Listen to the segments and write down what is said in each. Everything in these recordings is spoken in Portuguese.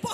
porque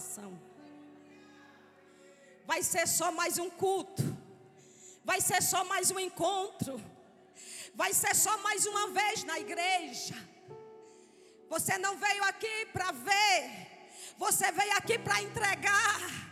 seu coração. Vai ser só mais um culto, vai ser só mais um encontro, vai ser só mais uma vez na igreja. Você não veio aqui para ver, você veio aqui para entregar.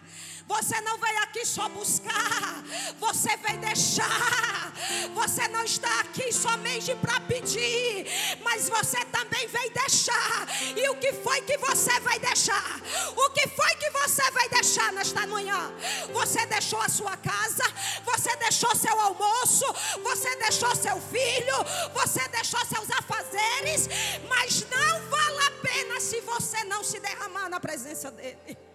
Você não veio aqui só buscar, você veio deixar. Você não está aqui somente para pedir, mas você também veio deixar. E o que foi que você vai deixar? O que foi que você vai deixar nesta manhã? Você deixou a sua casa, você deixou seu almoço, você deixou seu filho, você deixou seus afazeres, mas não vale a pena se você não se derramar na presença dele.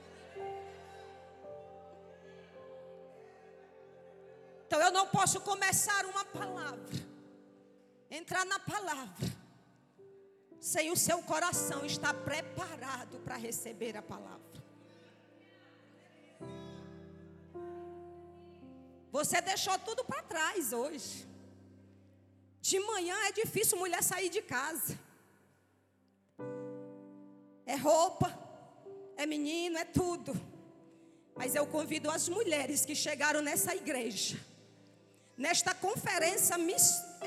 Então eu não posso começar uma palavra, entrar na palavra, sem o seu coração estar preparado para receber a palavra. Você deixou tudo para trás hoje. De manhã é difícil mulher sair de casa. É roupa, é menino, é tudo. Mas eu convido as mulheres que chegaram nessa igreja nesta conferência,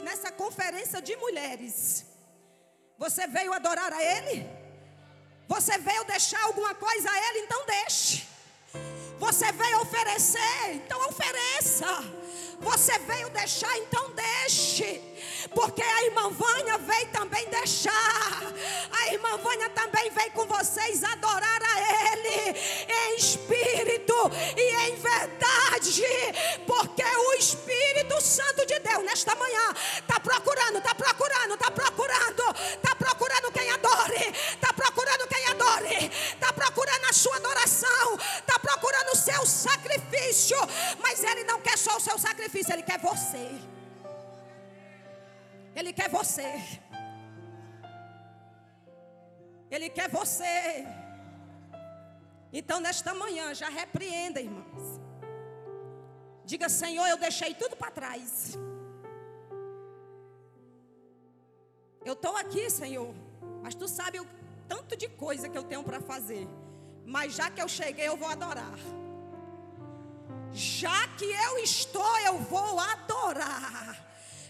nessa conferência de mulheres. Você veio adorar a Ele? Você veio deixar alguma coisa a Ele? Então deixe. Você veio oferecer? Então ofereça. Você veio deixar? Então deixe. Porque a irmã Vânia veio também deixar. A irmã Vânia também veio com vocês adorar a Ele em espírito e em verdade. Porque o Espírito Santo de Deus, nesta manhã, está procurando, está procurando, está procurando, está procurando quem adore, está procurando a sua adoração, está procurando o seu sacrifício. Mas Ele não quer só o seu sacrifício, Ele quer você. Ele quer você. Ele quer você. Então, nesta manhã, já repreenda, irmãos. Diga, Senhor, eu deixei tudo para trás. Eu estou aqui, Senhor. Mas tu sabe o tanto de coisa que eu tenho para fazer. Mas já que eu cheguei, eu vou adorar. Já que eu estou, eu vou adorar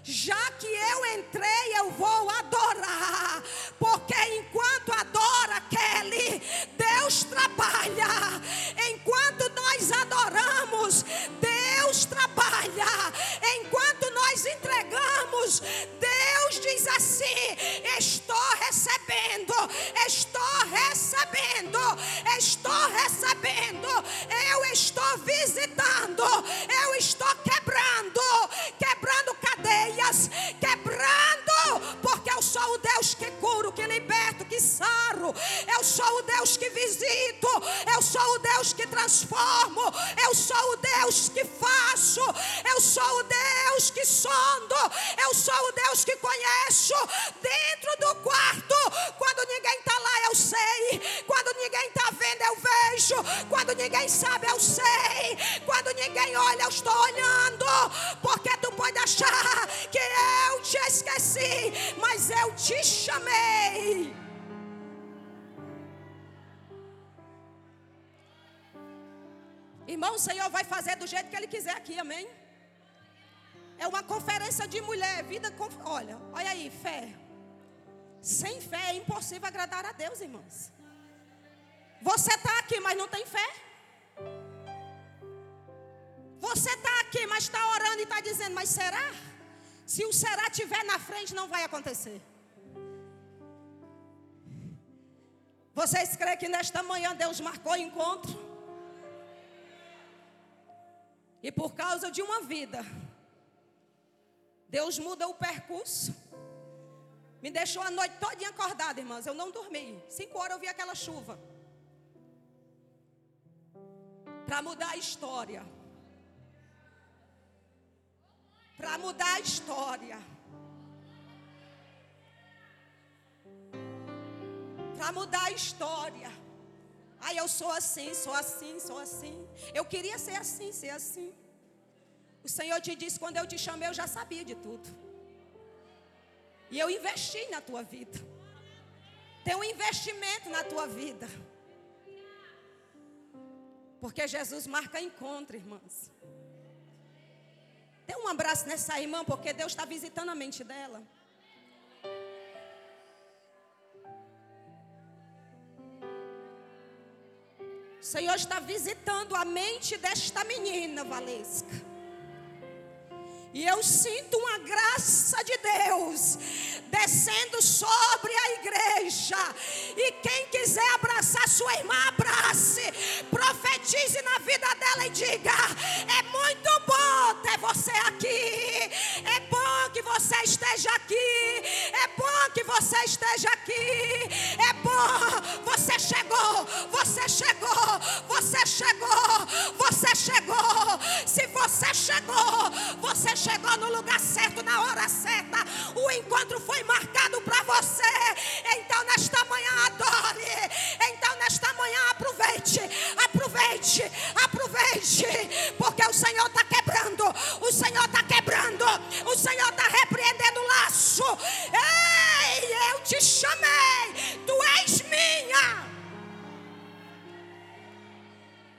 já que eu entrei, eu vou adorar, porque enquanto adora Kelly, Deus trabalha, enquanto nós adoramos, Deus trabalha, enquanto nós entregamos, Deus diz assim: estou recebendo, estou recebendo, estou recebendo, eu estou visitando, sou o Deus que faço, eu sou o Deus que sondo, eu sou o Deus que conheço. Dentro do quarto, quando ninguém está lá, eu sei, quando ninguém está vendo, eu vejo, quando ninguém sabe, eu sei, quando ninguém olha, eu estou olhando, porque tu pode achar que eu te esqueci, mas eu te chamei. Irmão, o Senhor vai fazer do jeito que Ele quiser aqui, amém? É uma conferência de mulher, vida com. Olha, olha aí, fé. Sem fé é impossível agradar a Deus, irmãos. Você está aqui, mas não tem fé. Você está aqui, mas está orando e está dizendo, mas será? Se o será estiver na frente, não vai acontecer. Vocês creem que nesta manhã Deus marcou encontro? E por causa de uma vida, Deus muda o percurso. Me deixou a noite toda acordada, irmãs. Eu não dormi. Cinco horas eu vi aquela chuva. Para mudar a história. Para mudar a história. Para mudar a história. Ai, eu sou assim, sou assim, sou assim. Eu queria ser assim, ser assim. O Senhor te disse: quando eu te chamei, eu já sabia de tudo. E eu investi na tua vida. Tem um investimento na tua vida. Porque Jesus marca encontro, irmãs. Dê um abraço nessa irmã, porque Deus está visitando a mente dela. O Senhor está visitando a mente desta menina, Valesca. E eu sinto uma graça de Deus descendo sobre a igreja. E quem quiser abraçar sua irmã, abrace. Profetize na vida dela e diga: É muito bom ter você aqui. É você esteja aqui. É bom que você esteja aqui. É bom. Você chegou. Você chegou. Você chegou. Você chegou. Se você chegou, você chegou no lugar certo, na hora certa. O encontro foi marcado para você. Então, nesta manhã, adore. Então, nesta manhã, aproveite, aproveite, aproveite. Porque o Senhor está quebrando. O Senhor está quebrando. O Senhor está repreendendo o laço. Ei, eu te chamei. Tu és minha.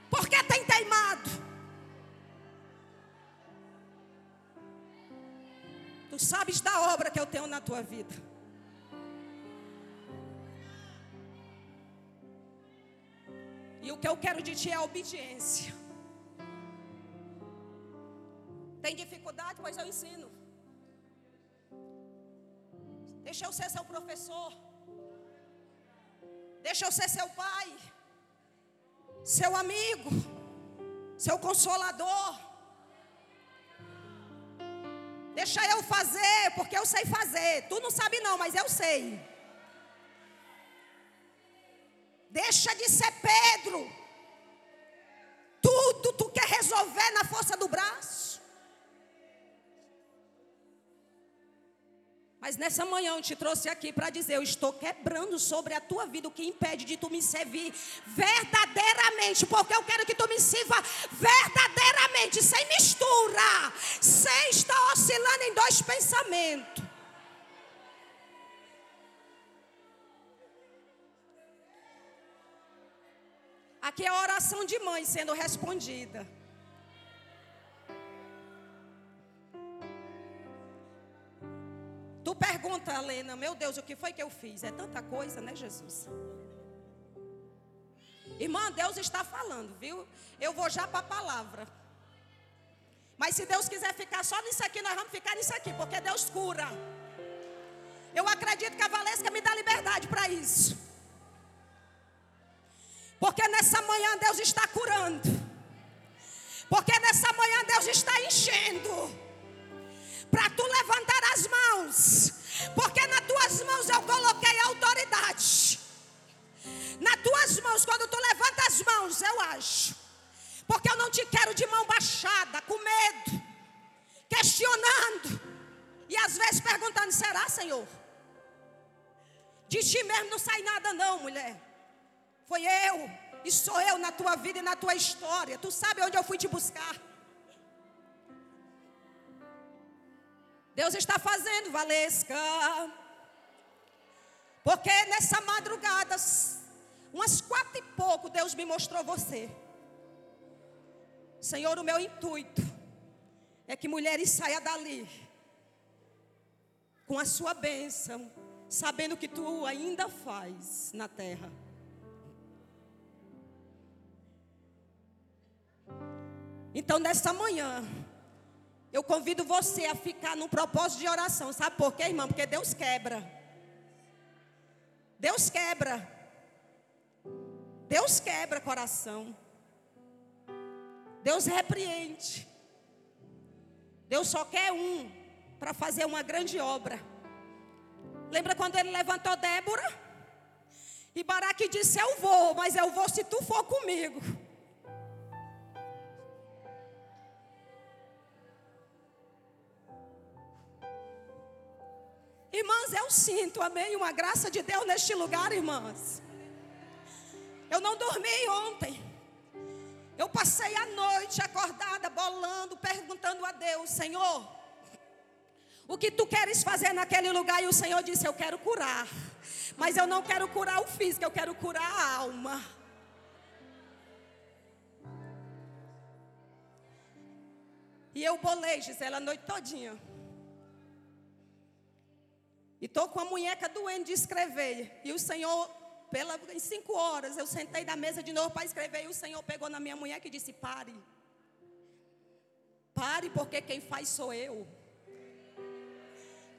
Porque tem teimado. Tu sabes da obra que eu tenho na tua vida. E o que eu quero de ti é obediência. Tem dificuldade? Pois eu ensino. Deixa eu ser seu professor. Deixa eu ser seu pai. Seu amigo. Seu consolador. Deixa eu fazer, porque eu sei fazer. Tu não sabe não, mas eu sei. Deixa de ser Pedro. Tudo tu quer resolver na força do braço. Mas nessa manhã eu te trouxe aqui para dizer: eu estou quebrando sobre a tua vida o que impede de tu me servir verdadeiramente, porque eu quero que tu me sirva verdadeiramente, sem mistura, sem estar oscilando em dois pensamentos. Aqui é a oração de mãe sendo respondida. Tu pergunta, Helena, meu Deus, o que foi que eu fiz? É tanta coisa, né, Jesus? Irmã, Deus está falando, viu? Eu vou já para a palavra. Mas se Deus quiser ficar só nisso aqui, nós vamos ficar nisso aqui, porque Deus cura. Eu acredito que a Valesca me dá liberdade para isso. Porque nessa manhã Deus está curando. Porque nessa manhã Deus está enchendo para tu levantar as mãos, porque nas tuas mãos eu coloquei autoridade. Nas tuas mãos, quando tu levanta as mãos, eu acho, porque eu não te quero de mão baixada, com medo, questionando, e às vezes perguntando: será, Senhor? De ti mesmo não sai nada, não, mulher. Foi eu, e sou eu na tua vida e na tua história. Tu sabe onde eu fui te buscar. Deus está fazendo, Valesca. Porque nessa madrugada, umas quatro e pouco, Deus me mostrou você. Senhor, o meu intuito é que mulheres saiam dali com a sua bênção, sabendo que tu ainda faz na terra. Então, nessa manhã, eu convido você a ficar num propósito de oração. Sabe por quê, irmão? Porque Deus quebra. Deus quebra. Deus quebra coração. Deus repreende. Deus só quer um para fazer uma grande obra. Lembra quando ele levantou Débora? E Baraque disse: Eu vou, mas eu vou se tu for comigo. Irmãs, eu sinto, amém, uma graça de Deus neste lugar, irmãs. Eu não dormi ontem. Eu passei a noite acordada, bolando, perguntando a Deus, Senhor, o que tu queres fazer naquele lugar? E o Senhor disse: Eu quero curar. Mas eu não quero curar o físico, eu quero curar a alma. E eu bolei, Gisele, a noite todinha. E estou com a munheca doendo de escrever. E o Senhor, pela, em cinco horas, eu sentei da mesa de novo para escrever. E o Senhor pegou na minha munheca e disse: Pare. Pare, porque quem faz sou eu.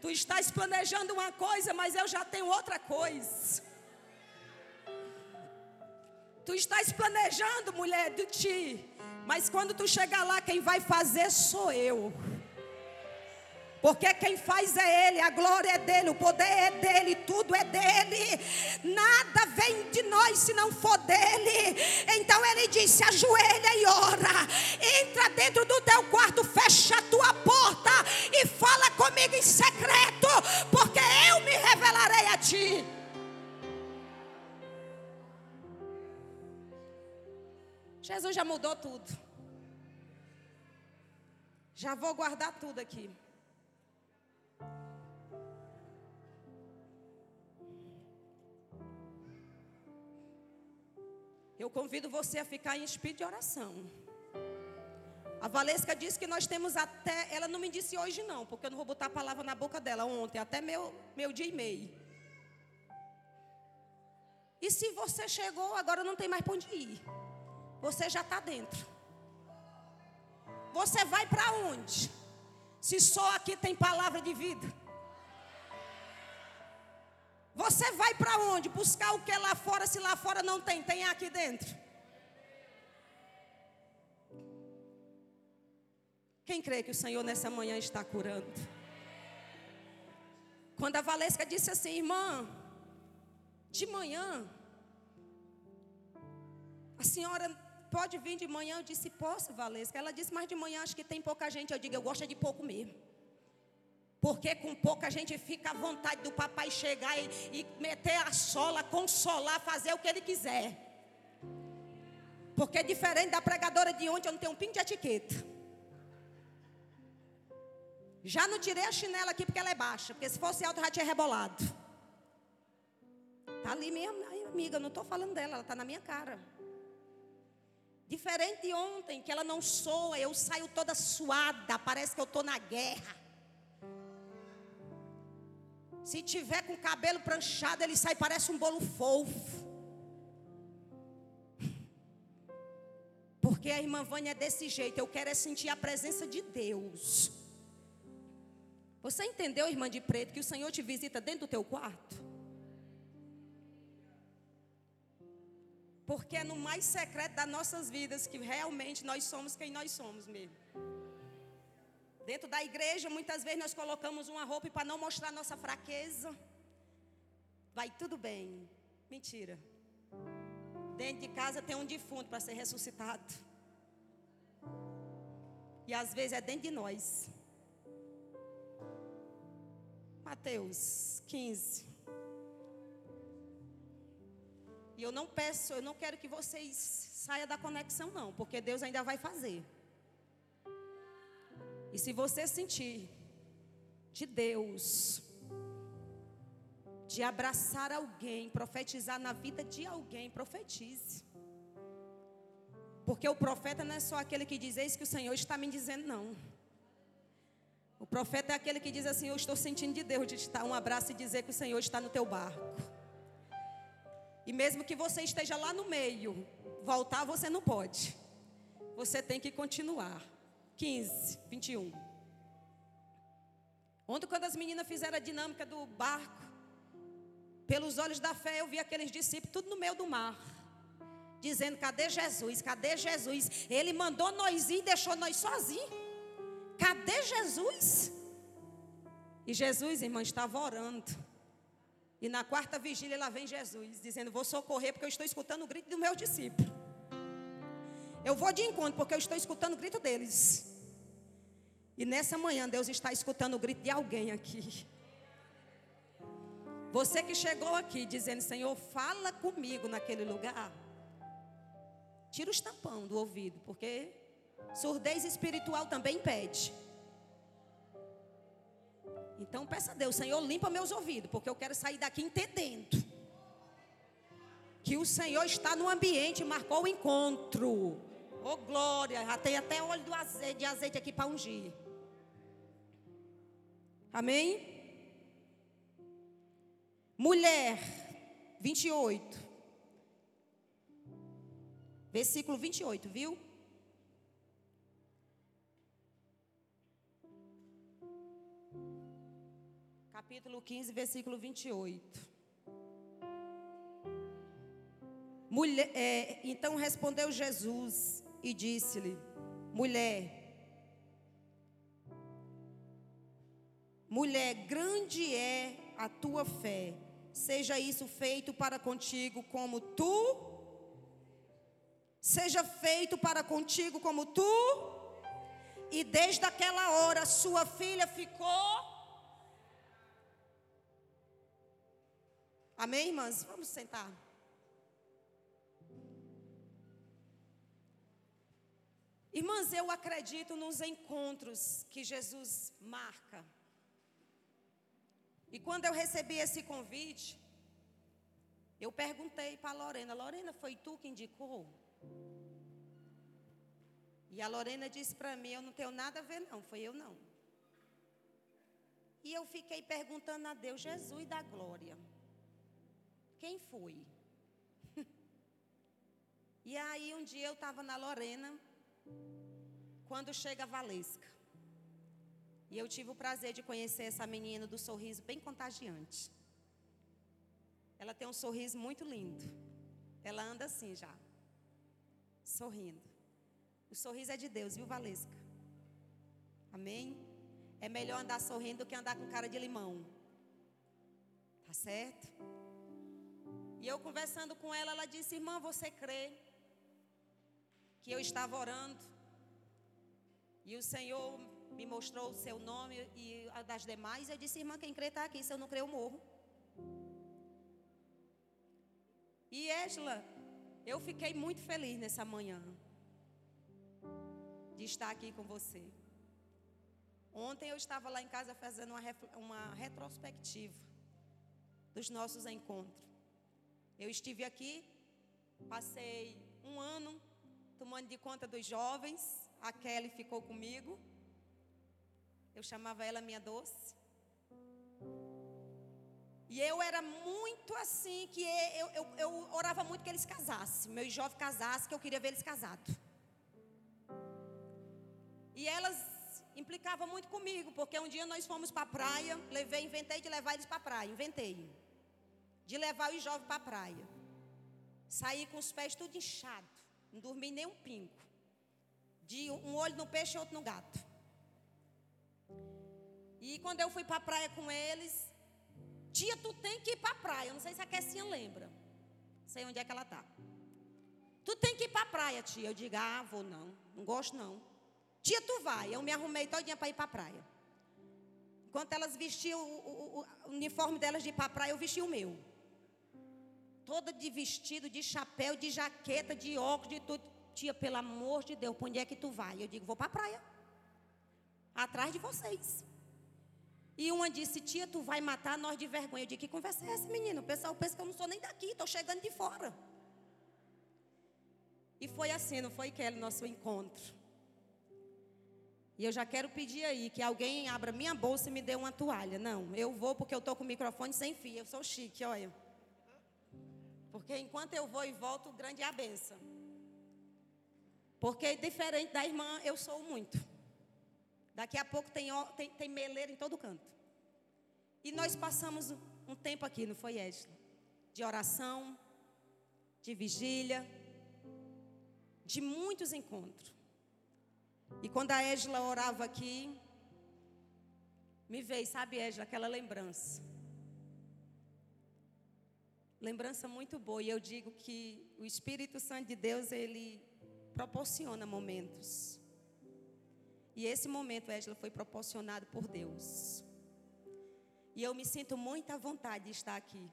Tu estás planejando uma coisa, mas eu já tenho outra coisa. Tu estás planejando, mulher, de ti. Mas quando tu chegar lá, quem vai fazer sou eu. Porque quem faz é Ele, a glória é dele, o poder é dele, tudo é dele. Nada vem de nós se não for dele. Então ele disse: ajoelha e ora. Entra dentro do teu quarto, fecha a tua porta e fala comigo em secreto, porque eu me revelarei a ti. Jesus já mudou tudo. Já vou guardar tudo aqui. Eu convido você a ficar em espírito de oração. A Valesca disse que nós temos até. Ela não me disse hoje, não, porque eu não vou botar a palavra na boca dela ontem, até meu, meu dia e meio. E se você chegou, agora não tem mais para onde ir. Você já está dentro. Você vai para onde? Se só aqui tem palavra de vida. Você vai para onde? Buscar o que lá fora, se lá fora não tem, tem aqui dentro. Quem crê que o Senhor nessa manhã está curando? Quando a Valesca disse assim, irmã, de manhã, a senhora pode vir de manhã? Eu disse, posso, Valesca. Ela disse, mas de manhã acho que tem pouca gente. Eu digo, eu gosto de pouco mesmo. Porque com pouca gente fica à vontade do papai chegar e, e meter a sola, consolar, fazer o que ele quiser. Porque diferente da pregadora de ontem, eu não tenho um pingo de etiqueta. Já não tirei a chinela aqui porque ela é baixa. Porque se fosse alta, já tinha rebolado. Está ali minha amiga, não estou falando dela, ela está na minha cara. Diferente de ontem, que ela não soa, eu saio toda suada, parece que eu estou na guerra. Se tiver com o cabelo pranchado, ele sai, parece um bolo fofo. Porque a irmã Vânia é desse jeito. Eu quero é sentir a presença de Deus. Você entendeu, irmã de preto, que o Senhor te visita dentro do teu quarto? Porque é no mais secreto das nossas vidas que realmente nós somos quem nós somos mesmo. Dentro da igreja, muitas vezes nós colocamos uma roupa para não mostrar nossa fraqueza. Vai tudo bem. Mentira. Dentro de casa tem um defunto para ser ressuscitado. E às vezes é dentro de nós. Mateus 15. E eu não peço, eu não quero que vocês saiam da conexão, não, porque Deus ainda vai fazer. E se você sentir de Deus, de abraçar alguém, profetizar na vida de alguém, profetize. Porque o profeta não é só aquele que diz, eis que o Senhor está me dizendo, não. O profeta é aquele que diz assim: Eu estou sentindo de Deus de te dar um abraço e dizer que o Senhor está no teu barco. E mesmo que você esteja lá no meio, voltar você não pode. você tem que continuar. 15, 21. Ontem, quando as meninas fizeram a dinâmica do barco, pelos olhos da fé, eu vi aqueles discípulos tudo no meio do mar. Dizendo: cadê Jesus? Cadê Jesus? Ele mandou nós ir e deixou nós sozinhos. Cadê Jesus? E Jesus, irmã, estava orando. E na quarta vigília lá vem Jesus, dizendo: Vou socorrer porque eu estou escutando o grito do meu discípulo. Eu vou de encontro porque eu estou escutando o grito deles. E nessa manhã Deus está escutando o grito de alguém aqui. Você que chegou aqui dizendo: Senhor, fala comigo naquele lugar. Tira os tampão do ouvido, porque surdez espiritual também impede. Então peça a Deus, Senhor, limpa meus ouvidos, porque eu quero sair daqui entendendo que o Senhor está no ambiente, marcou o encontro. Oh glória, já tem até óleo do azeite, de azeite aqui para ungir. Amém? Mulher, 28. Versículo 28, viu? Capítulo 15, versículo 28. Mulher, é, então respondeu Jesus e disse-lhe: Mulher, mulher, grande é a tua fé, seja isso feito para contigo como tu, seja feito para contigo como tu, e desde aquela hora sua filha ficou Amém, irmãs? Vamos sentar. Irmãs, eu acredito nos encontros que Jesus marca. E quando eu recebi esse convite, eu perguntei para Lorena: Lorena, foi tu que indicou? E a Lorena disse para mim: Eu não tenho nada a ver, não, foi eu não. E eu fiquei perguntando a Deus: Jesus da glória. Quem foi? e aí um dia eu estava na Lorena, quando chega a Valesca. E eu tive o prazer de conhecer essa menina do sorriso bem contagiante. Ela tem um sorriso muito lindo. Ela anda assim já, sorrindo. O sorriso é de Deus, viu, Valesca? Amém? É melhor andar sorrindo do que andar com cara de limão. Tá certo? E eu conversando com ela, ela disse: Irmã, você crê que eu estava orando e o Senhor me mostrou o seu nome e a das demais? Eu disse: Irmã, quem crê está aqui. Se eu não crer, eu morro. E Ésla, eu fiquei muito feliz nessa manhã de estar aqui com você. Ontem eu estava lá em casa fazendo uma, uma retrospectiva dos nossos encontros. Eu estive aqui, passei um ano tomando de conta dos jovens. A Kelly ficou comigo. Eu chamava ela minha doce. E eu era muito assim, que eu, eu, eu orava muito que eles casassem. Meus jovens casassem, que eu queria ver eles casados. E elas implicavam muito comigo, porque um dia nós fomos para a praia, levei, inventei de levar eles para a praia, inventei de levar os jovens para a praia. Saí com os pés tudo inchado, não dormi nem um pingo. De um olho no peixe e outro no gato. E quando eu fui para a praia com eles, tia, tu tem que ir para a praia. Eu não sei se a Kessinha lembra. Não sei onde é que ela está. Tu tem que ir para a praia, tia. Eu digo, ah, vou não, não gosto não. Tia, tu vai. Eu me arrumei todinha para ir para a praia. Enquanto elas vestiam o, o, o, uniforme delas de ir para a praia, eu vesti o meu toda de vestido, de chapéu, de jaqueta, de óculos, de tudo. Tia, pelo amor de Deus, para onde é que tu vai? Eu digo, vou para a praia. Atrás de vocês. E uma disse, tia, tu vai matar nós de vergonha. Eu digo, que conversa é essa, menino? O pessoal pensa que eu não sou nem daqui, estou chegando de fora. E foi assim, não foi, Kelly, nosso encontro. E eu já quero pedir aí que alguém abra minha bolsa e me dê uma toalha. Não, eu vou porque eu estou com o microfone sem fio. Eu sou chique, olha. Porque enquanto eu vou e volto, grande é a benção. Porque diferente da irmã, eu sou muito. Daqui a pouco tem, tem, tem meleira em todo canto. E nós passamos um tempo aqui, não foi, Égila? De oração, de vigília, de muitos encontros. E quando a Égila orava aqui, me veio, sabe, Égila, aquela lembrança. Lembrança muito boa. E eu digo que o Espírito Santo de Deus, ele proporciona momentos. E esse momento, Égila, foi proporcionado por Deus. E eu me sinto muito à vontade de estar aqui.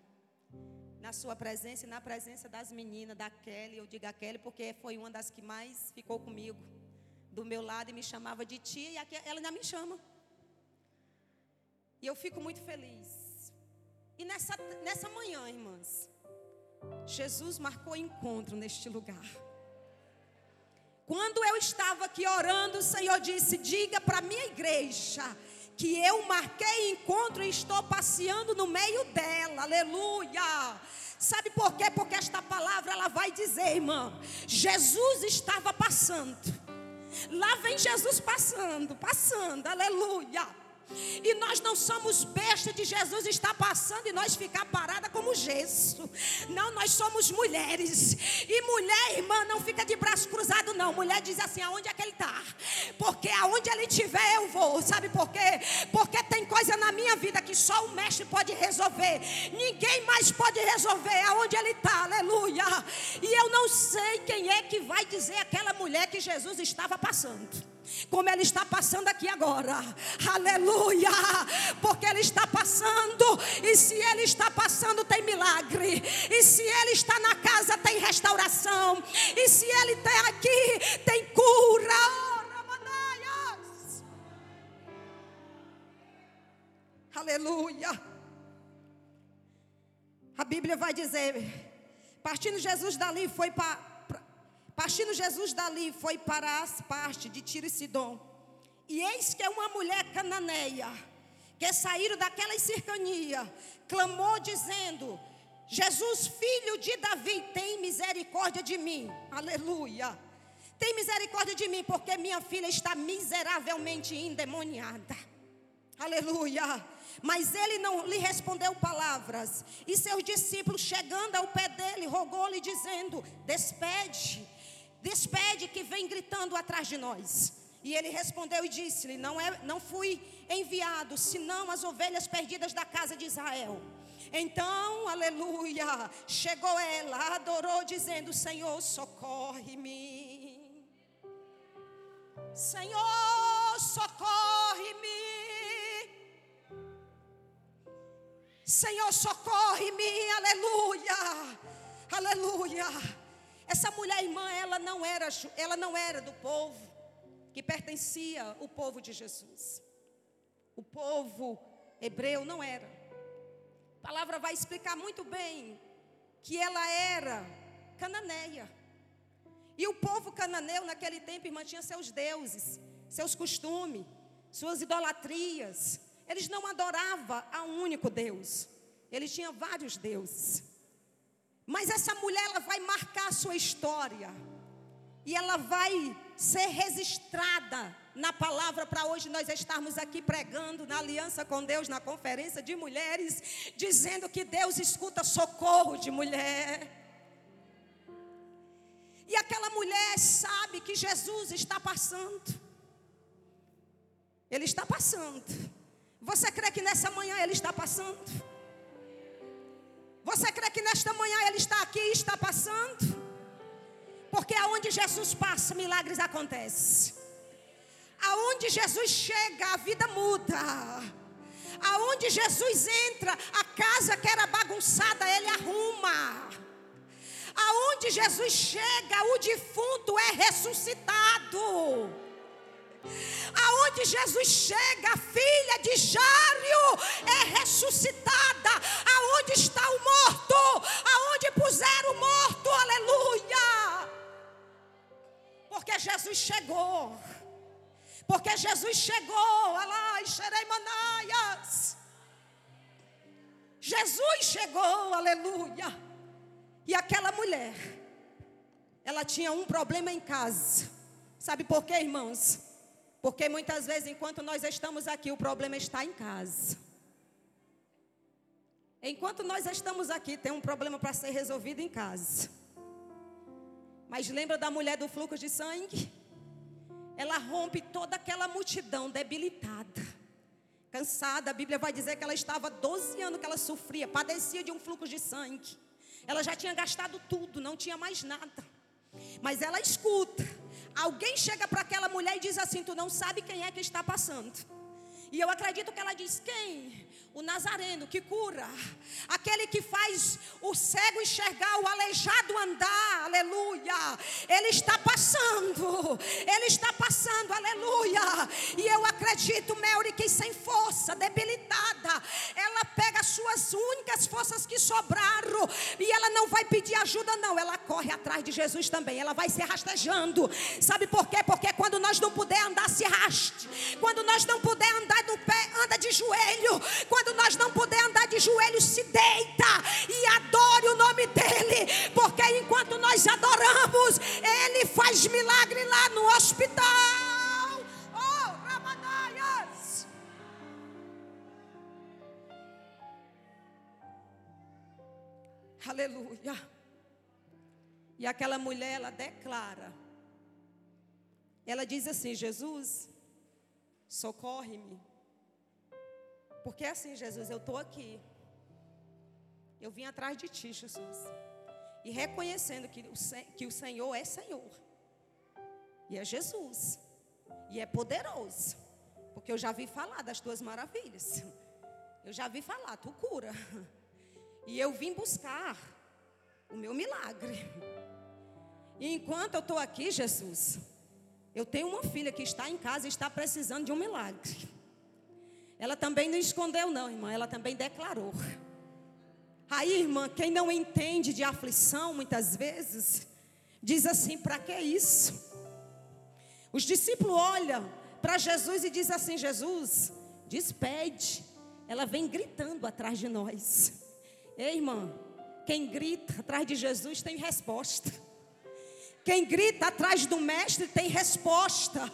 Na sua presença e na presença das meninas, da Kelly. Eu digo a Kelly porque foi uma das que mais ficou comigo. Do meu lado e me chamava de tia. E aqui ela ainda me chama. E eu fico muito feliz. E nessa, nessa manhã, irmãs, Jesus marcou encontro neste lugar. Quando eu estava aqui orando, o Senhor disse: Diga para a minha igreja que eu marquei encontro e estou passeando no meio dela. Aleluia. Sabe por quê? Porque esta palavra ela vai dizer, irmã, Jesus estava passando. Lá vem Jesus passando, passando. Aleluia. E nós não somos besta de Jesus estar passando e nós ficar parada como gesso. Não, nós somos mulheres. E mulher, irmã, não fica de braço cruzado, não. Mulher diz assim: aonde é que ele está? Porque aonde ele estiver, eu vou. Sabe por quê? Porque tem coisa na minha vida que só o mestre pode resolver. Ninguém mais pode resolver aonde ele está. Aleluia. E eu não sei quem é que vai dizer aquela mulher que Jesus estava passando como Ele está passando aqui agora. Aleluia! Porque Ele está passando, e se Ele está passando, tem milagre, e se Ele está na casa, tem restauração, e se Ele está aqui, tem cura. Aleluia! A Bíblia vai dizer: partindo Jesus dali, foi para Partindo Jesus dali, foi para as partes de Tiro e Sidom. E eis que uma mulher cananeia, que saíram daquela cercania, clamou dizendo: Jesus, filho de Davi, tem misericórdia de mim. Aleluia. Tem misericórdia de mim, porque minha filha está miseravelmente endemoniada. Aleluia. Mas ele não lhe respondeu palavras. E seus discípulos, chegando ao pé dele, rogou-lhe, dizendo: Despede despede que vem gritando atrás de nós. E ele respondeu e disse-lhe: não, é, não fui enviado, senão as ovelhas perdidas da casa de Israel. Então, aleluia, chegou ela, adorou, dizendo: Senhor, socorre-me. Senhor, socorre-me. Senhor, socorre-me, aleluia, aleluia. Essa mulher irmã, ela não era, ela não era do povo que pertencia ao povo de Jesus. O povo hebreu não era. A palavra vai explicar muito bem que ela era cananeia. E o povo cananeu naquele tempo, irmã, tinha seus deuses, seus costumes, suas idolatrias. Eles não adoravam a um único Deus. Eles tinham vários deuses. Mas essa mulher ela vai marcar a sua história. E ela vai ser registrada na palavra para hoje nós estarmos aqui pregando na aliança com Deus na conferência de mulheres, dizendo que Deus escuta socorro de mulher. E aquela mulher sabe que Jesus está passando. Ele está passando. Você crê que nessa manhã ele está passando? Você crê que nesta manhã Ele está aqui e está passando? Porque aonde Jesus passa, milagres acontecem. Aonde Jesus chega, a vida muda. Aonde Jesus entra, a casa que era bagunçada, Ele arruma. Aonde Jesus chega, o defunto é ressuscitado. Aonde Jesus chega, a filha de Jário é ressuscitada. Aonde está o morto? Aonde puseram o morto? Aleluia! Porque Jesus chegou. Porque Jesus chegou. Manaias. Jesus chegou, aleluia. E aquela mulher, ela tinha um problema em casa. Sabe por quê, irmãos? Porque muitas vezes, enquanto nós estamos aqui, o problema está em casa. Enquanto nós estamos aqui, tem um problema para ser resolvido em casa. Mas lembra da mulher do fluxo de sangue? Ela rompe toda aquela multidão debilitada, cansada. A Bíblia vai dizer que ela estava 12 anos que ela sofria, padecia de um fluxo de sangue. Ela já tinha gastado tudo, não tinha mais nada. Mas ela escuta. Alguém chega para aquela mulher e diz assim: Tu não sabe quem é que está passando. E eu acredito que ela diz: Quem? O Nazareno que cura, aquele que faz o cego enxergar, o aleijado andar, aleluia. Ele está passando, ele está passando, aleluia. E eu acredito, Melri, que sem força, debilitada, ela pega as suas únicas forças que sobraram e ela não vai pedir ajuda, não. Ela corre atrás de Jesus também, ela vai se rastejando. Sabe por quê? Porque quando nós não puder andar, se raste. Quando nós não puder andar no pé, anda de joelho. Quando nós não puder andar de joelhos, se deita e adore o nome dEle, porque enquanto nós adoramos, Ele faz milagre lá no hospital. Oh! Aleluia. E aquela mulher, ela declara. Ela diz assim: Jesus, socorre-me. Porque é assim, Jesus, eu estou aqui. Eu vim atrás de ti, Jesus. E reconhecendo que o, que o Senhor é Senhor. E é Jesus. E é poderoso. Porque eu já vi falar das tuas maravilhas. Eu já vi falar, tu cura. E eu vim buscar o meu milagre. E enquanto eu estou aqui, Jesus, eu tenho uma filha que está em casa e está precisando de um milagre. Ela também não escondeu, não, irmã, ela também declarou. Aí, irmã, quem não entende de aflição, muitas vezes, diz assim: para que isso? Os discípulos olham para Jesus e dizem assim: Jesus, despede. Ela vem gritando atrás de nós. Ei, irmã, quem grita atrás de Jesus tem resposta. Quem grita atrás do mestre tem resposta.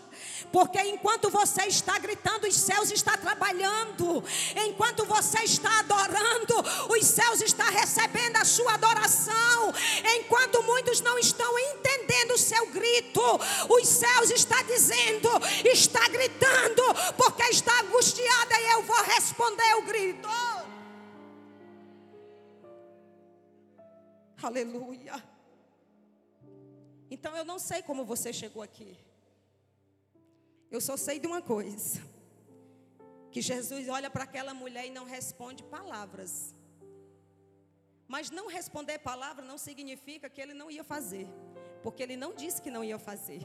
Porque enquanto você está gritando, os céus estão trabalhando. Enquanto você está adorando, os céus estão recebendo a sua adoração. Enquanto muitos não estão entendendo o seu grito, os céus estão dizendo, está gritando, porque está angustiada e eu vou responder o grito. Aleluia. Então eu não sei como você chegou aqui. Eu só sei de uma coisa: que Jesus olha para aquela mulher e não responde palavras. Mas não responder palavra não significa que ele não ia fazer, porque ele não disse que não ia fazer.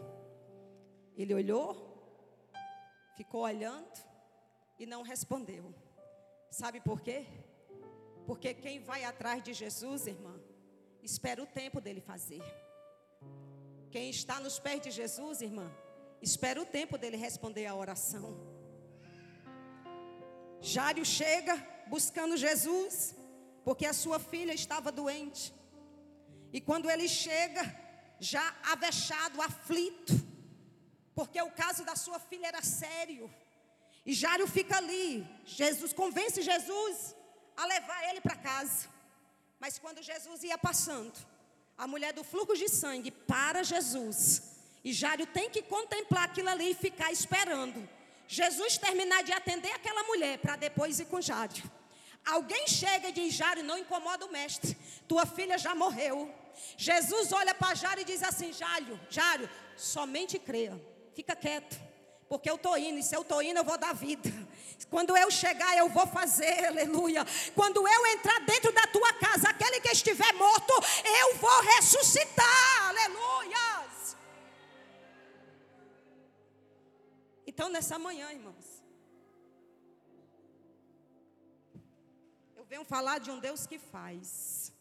Ele olhou, ficou olhando e não respondeu. Sabe por quê? Porque quem vai atrás de Jesus, irmã, espera o tempo dele fazer. Quem está nos pés de Jesus, irmã, espera o tempo dele responder a oração. Jário chega buscando Jesus, porque a sua filha estava doente. E quando ele chega, já avexado, aflito, porque o caso da sua filha era sério. E Jário fica ali. Jesus convence Jesus a levar ele para casa. Mas quando Jesus ia passando, a mulher do fluxo de sangue para Jesus. E Jário tem que contemplar aquilo ali e ficar esperando. Jesus terminar de atender aquela mulher para depois ir com Jário. Alguém chega e diz: Jário, não incomoda o mestre, tua filha já morreu. Jesus olha para Jário e diz assim: Jário, Jário, somente creia, fica quieto, porque eu estou indo, e se eu estou indo, eu vou dar vida. Quando eu chegar, eu vou fazer, aleluia. Quando eu entrar dentro da tua casa, aquele que estiver morto, eu vou ressuscitar, aleluia. Então, nessa manhã, irmãos, eu venho falar de um Deus que faz.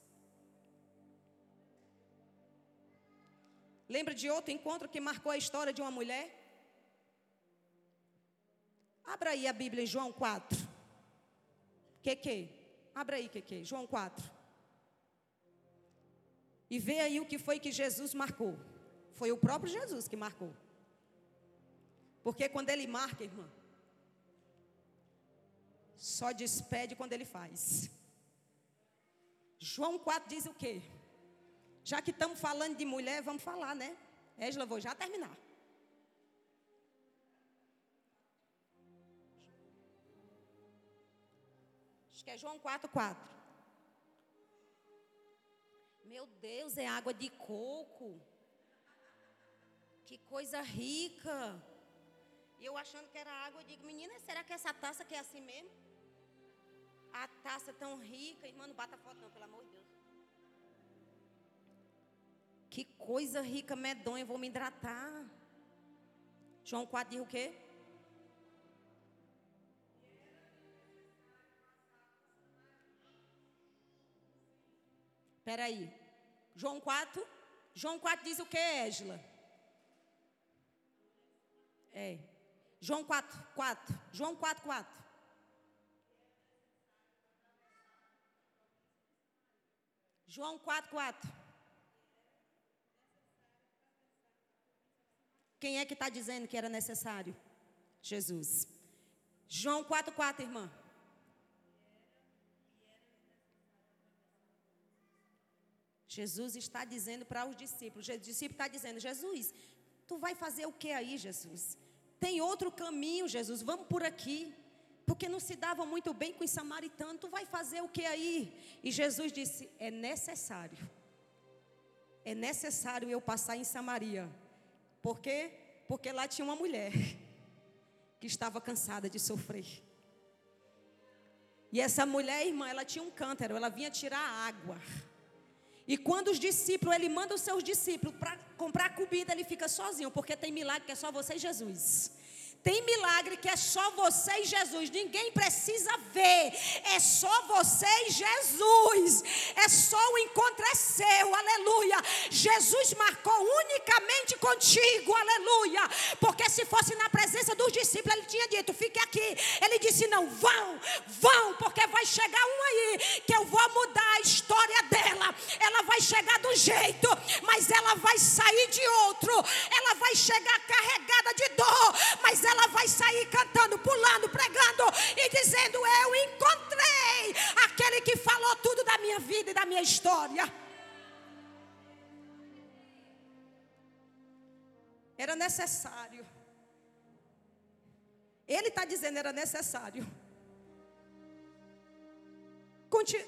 Lembra de outro encontro que marcou a história de uma mulher? Abra aí a Bíblia em João 4. Que? Abra aí, que que? João 4. E vê aí o que foi que Jesus marcou. Foi o próprio Jesus que marcou. Porque quando ele marca, irmã, só despede quando ele faz. João 4 diz o quê? Já que estamos falando de mulher, vamos falar, né? Égila, vou já terminar. Que é João 4, 4. Meu Deus, é água de coco. Que coisa rica. E eu achando que era água, eu digo, menina, será que essa taça que é assim mesmo? A taça tão rica, irmã, não bata foto não, pelo amor de Deus. Que coisa rica, medonha, vou me hidratar. João 4 diz o quê? Espera aí. João 4. João 4 diz o que, Égila? É. João 4, 4. João 4, 4. João 4, 4. Quem é que está dizendo que era necessário? Jesus. João 4, 4, irmã. Jesus está dizendo para os discípulos, o discípulo está dizendo, Jesus, tu vai fazer o que aí, Jesus? Tem outro caminho, Jesus, vamos por aqui. Porque não se dava muito bem com os samaritanos, tu vai fazer o que aí? E Jesus disse: é necessário. É necessário eu passar em Samaria. Por quê? Porque lá tinha uma mulher que estava cansada de sofrer. E essa mulher, irmã, ela tinha um cântaro, ela vinha tirar água. E quando os discípulos, ele manda os seus discípulos para comprar comida, ele fica sozinho, porque tem milagre que é só você e Jesus. Tem milagre que é só você e Jesus. Ninguém precisa ver. É só você e Jesus. É só o encontro é seu. Aleluia. Jesus marcou unicamente contigo. Aleluia. Porque se fosse na presença dos discípulos, ele tinha dito: fique aqui. Ele disse: não, vão, vão, porque vai chegar um aí que eu vou mudar a história dela. Ela vai chegar do jeito, mas ela vai sair de outro. Ela vai chegar carregada de dor, mas ela ela vai sair cantando, pulando, pregando e dizendo: Eu encontrei aquele que falou tudo da minha vida e da minha história. Era necessário. Ele está dizendo era necessário.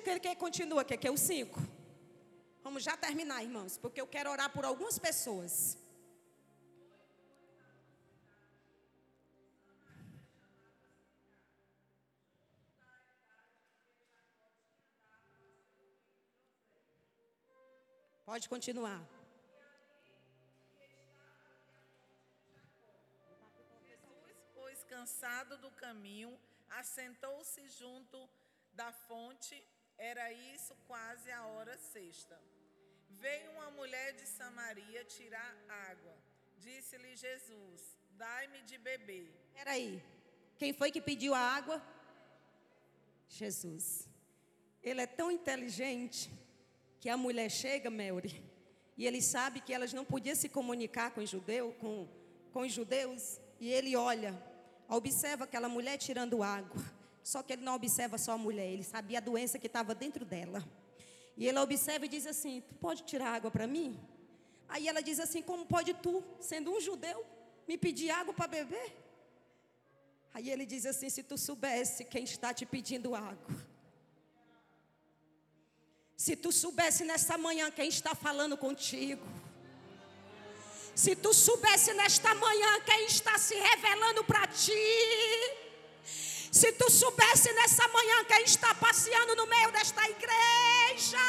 Ele quer continua, que é o 5. Vamos já terminar, irmãos, porque eu quero orar por algumas pessoas. Pode continuar. Jesus, pois cansado do caminho, assentou-se junto da fonte, era isso quase a hora sexta. Veio uma mulher de Samaria tirar água. Disse-lhe Jesus: Dai-me de beber. Peraí, quem foi que pediu a água? Jesus. Ele é tão inteligente que a mulher chega, Melry, e ele sabe que elas não podiam se comunicar com os, judeu, com, com os judeus, e ele olha, observa aquela mulher tirando água. Só que ele não observa só a mulher, ele sabia a doença que estava dentro dela. E ele observa e diz assim: Tu pode tirar água para mim? Aí ela diz assim: Como pode tu, sendo um judeu, me pedir água para beber? Aí ele diz assim: Se tu soubesse quem está te pedindo água, se tu soubesse nesta manhã quem está falando contigo. Se tu soubesse nesta manhã quem está se revelando para ti. Se tu soubesse nessa manhã quem está passeando no meio desta igreja.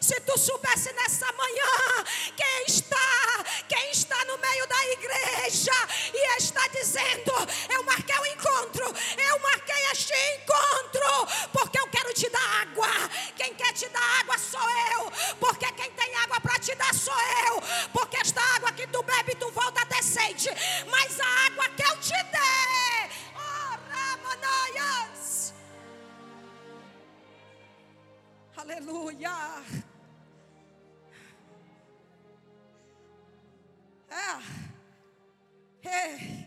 Se tu soubesse nessa manhã quem está, quem está no meio da igreja e está dizendo: Eu marquei o um encontro, eu marquei este encontro, porque eu quero te dar água. Quem quer te dar água sou eu, porque quem tem água para te dar sou eu, porque esta água que tu bebe, tu volta ter sede, mas a água que eu te dei, oh, Ramanaias. Aleluia. É. Ei.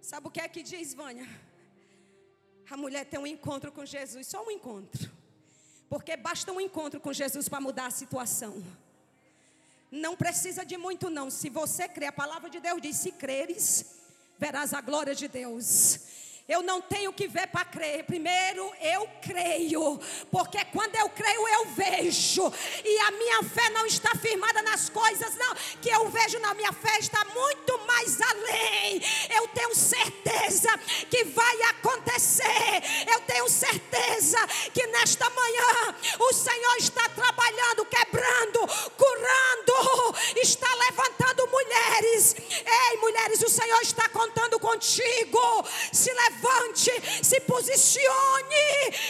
Sabe o que é que diz, Vânia? A mulher tem um encontro com Jesus, só um encontro. Porque basta um encontro com Jesus para mudar a situação. Não precisa de muito, não. Se você crê, a palavra de Deus diz: se creres, verás a glória de Deus. Eu não tenho que ver para crer. Primeiro eu creio, porque quando eu creio eu vejo. E a minha fé não está firmada nas coisas não que eu vejo na minha fé está muito mais além. Eu tenho certeza que vai acontecer. Eu tenho certeza que nesta manhã o Senhor está trabalhando, quebrando, curando, está levantando mulheres. Ei, mulheres, o Senhor está contando contigo. Se levanta levante, se posicione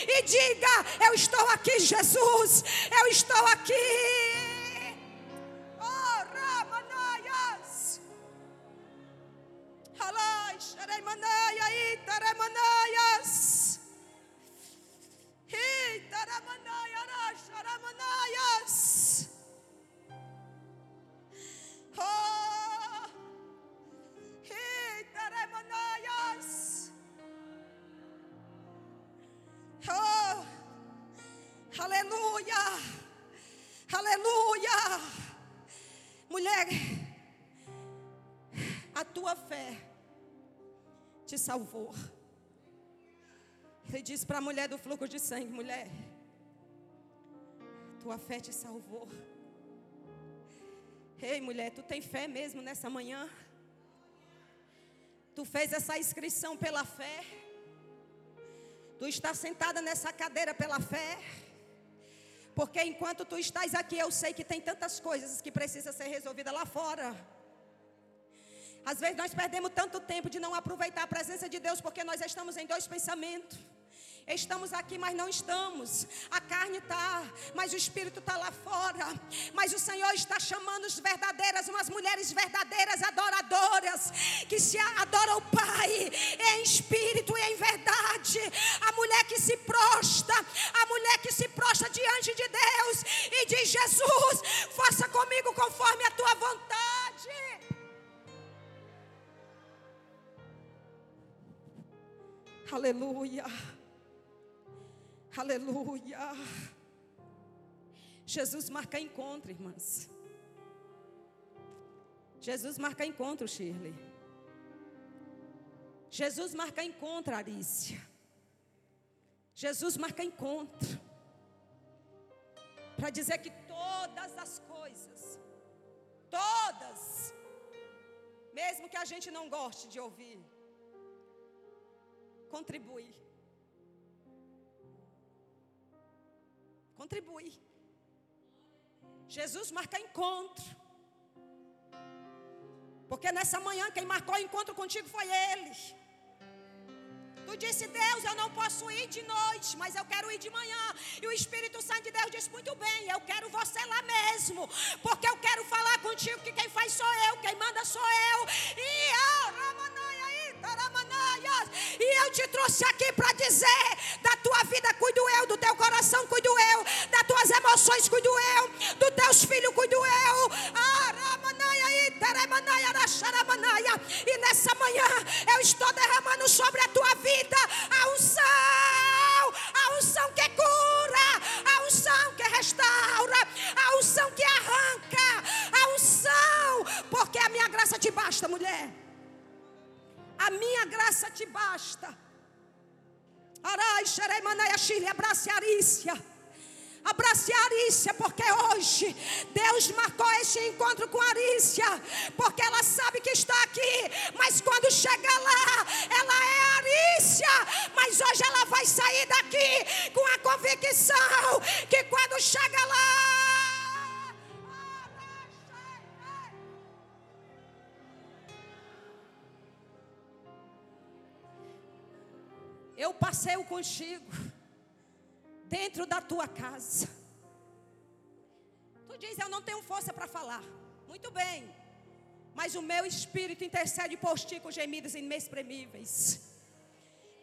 e diga: Eu estou aqui, Jesus, eu estou aqui. Oh, Ramanaias. Oh, aleluia, aleluia. Mulher, a tua fé te salvou. Ele disse para a mulher do fluxo de sangue: mulher, tua fé te salvou. Ei, mulher, tu tem fé mesmo nessa manhã? Tu fez essa inscrição pela fé? Tu estás sentada nessa cadeira pela fé. Porque enquanto tu estás aqui, eu sei que tem tantas coisas que precisam ser resolvidas lá fora. Às vezes nós perdemos tanto tempo de não aproveitar a presença de Deus porque nós estamos em dois pensamentos. Estamos aqui, mas não estamos. A carne está, mas o espírito está lá fora. Mas o Senhor está chamando as verdadeiras, umas mulheres verdadeiras adoradoras, que se adoram o Pai em espírito Aleluia. Aleluia. Jesus marca encontro, irmãs. Jesus marca encontro, Shirley. Jesus marca encontro, Arícia. Jesus marca encontro. Para dizer que todas as coisas, todas, mesmo que a gente não goste de ouvir, contribui Contribui. Jesus marca encontro. Porque nessa manhã quem marcou encontro contigo foi Ele. Tu disse, Deus, eu não posso ir de noite, mas eu quero ir de manhã. E o Espírito Santo de Deus disse, muito bem, eu quero você lá mesmo. Porque eu quero falar contigo que quem faz sou eu, quem manda sou eu. E a e eu te trouxe aqui para dizer: da tua vida cuido eu, do teu coração cuido eu, das tuas emoções cuido eu, dos teus filhos cuido eu. E nessa manhã eu estou derramando sobre a tua vida a unção, a unção que cura, a unção que restaura, a unção que arranca, a unção, porque a minha graça te basta, mulher. A minha graça te basta. Arai, abrace Arícia. Abrace a Arícia, porque hoje Deus marcou este encontro com Arícia, da tua casa. Tu diz, eu não tenho força para falar. Muito bem. Mas o meu espírito intercede por ti com gemidos inexprimíveis.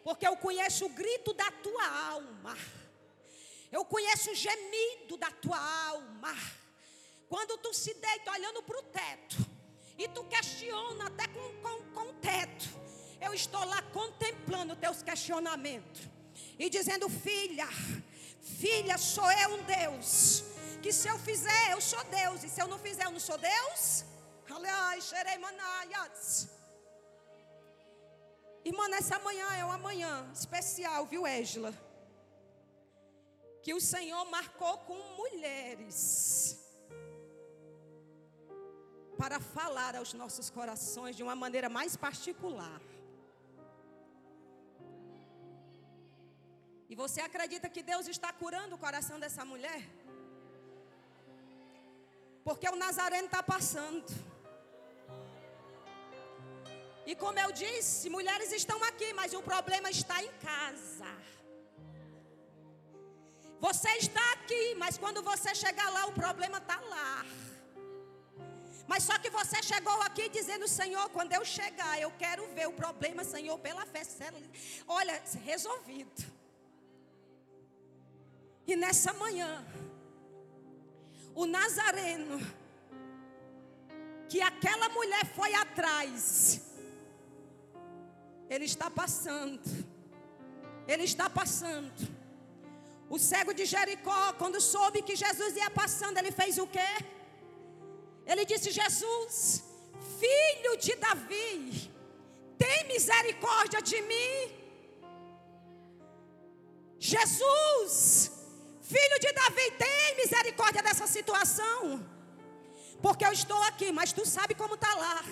Porque eu conheço o grito da tua alma. Eu conheço o gemido da tua alma. Quando tu se deita olhando para o teto. E tu questiona até com, com, com o eu estou lá contemplando teus questionamentos e dizendo: Filha, filha, sou eu um Deus. Que se eu fizer, eu sou Deus. E se eu não fizer, eu não sou Deus. Irmã, nessa manhã é uma manhã especial, viu, Égila? Que o Senhor marcou com mulheres para falar aos nossos corações de uma maneira mais particular. E você acredita que Deus está curando o coração dessa mulher? Porque o Nazareno está passando. E como eu disse, mulheres estão aqui, mas o problema está em casa. Você está aqui, mas quando você chegar lá, o problema está lá. Mas só que você chegou aqui dizendo, Senhor, quando eu chegar, eu quero ver o problema, Senhor, pela fé. Olha, resolvido. E nessa manhã, o Nazareno, que aquela mulher foi atrás, ele está passando. Ele está passando. O cego de Jericó, quando soube que Jesus ia passando, ele fez o quê? Ele disse: Jesus, filho de Davi, tem misericórdia de mim. Jesus, filho de Davi, tem misericórdia dessa situação. Porque eu estou aqui, mas tu sabe como está lá.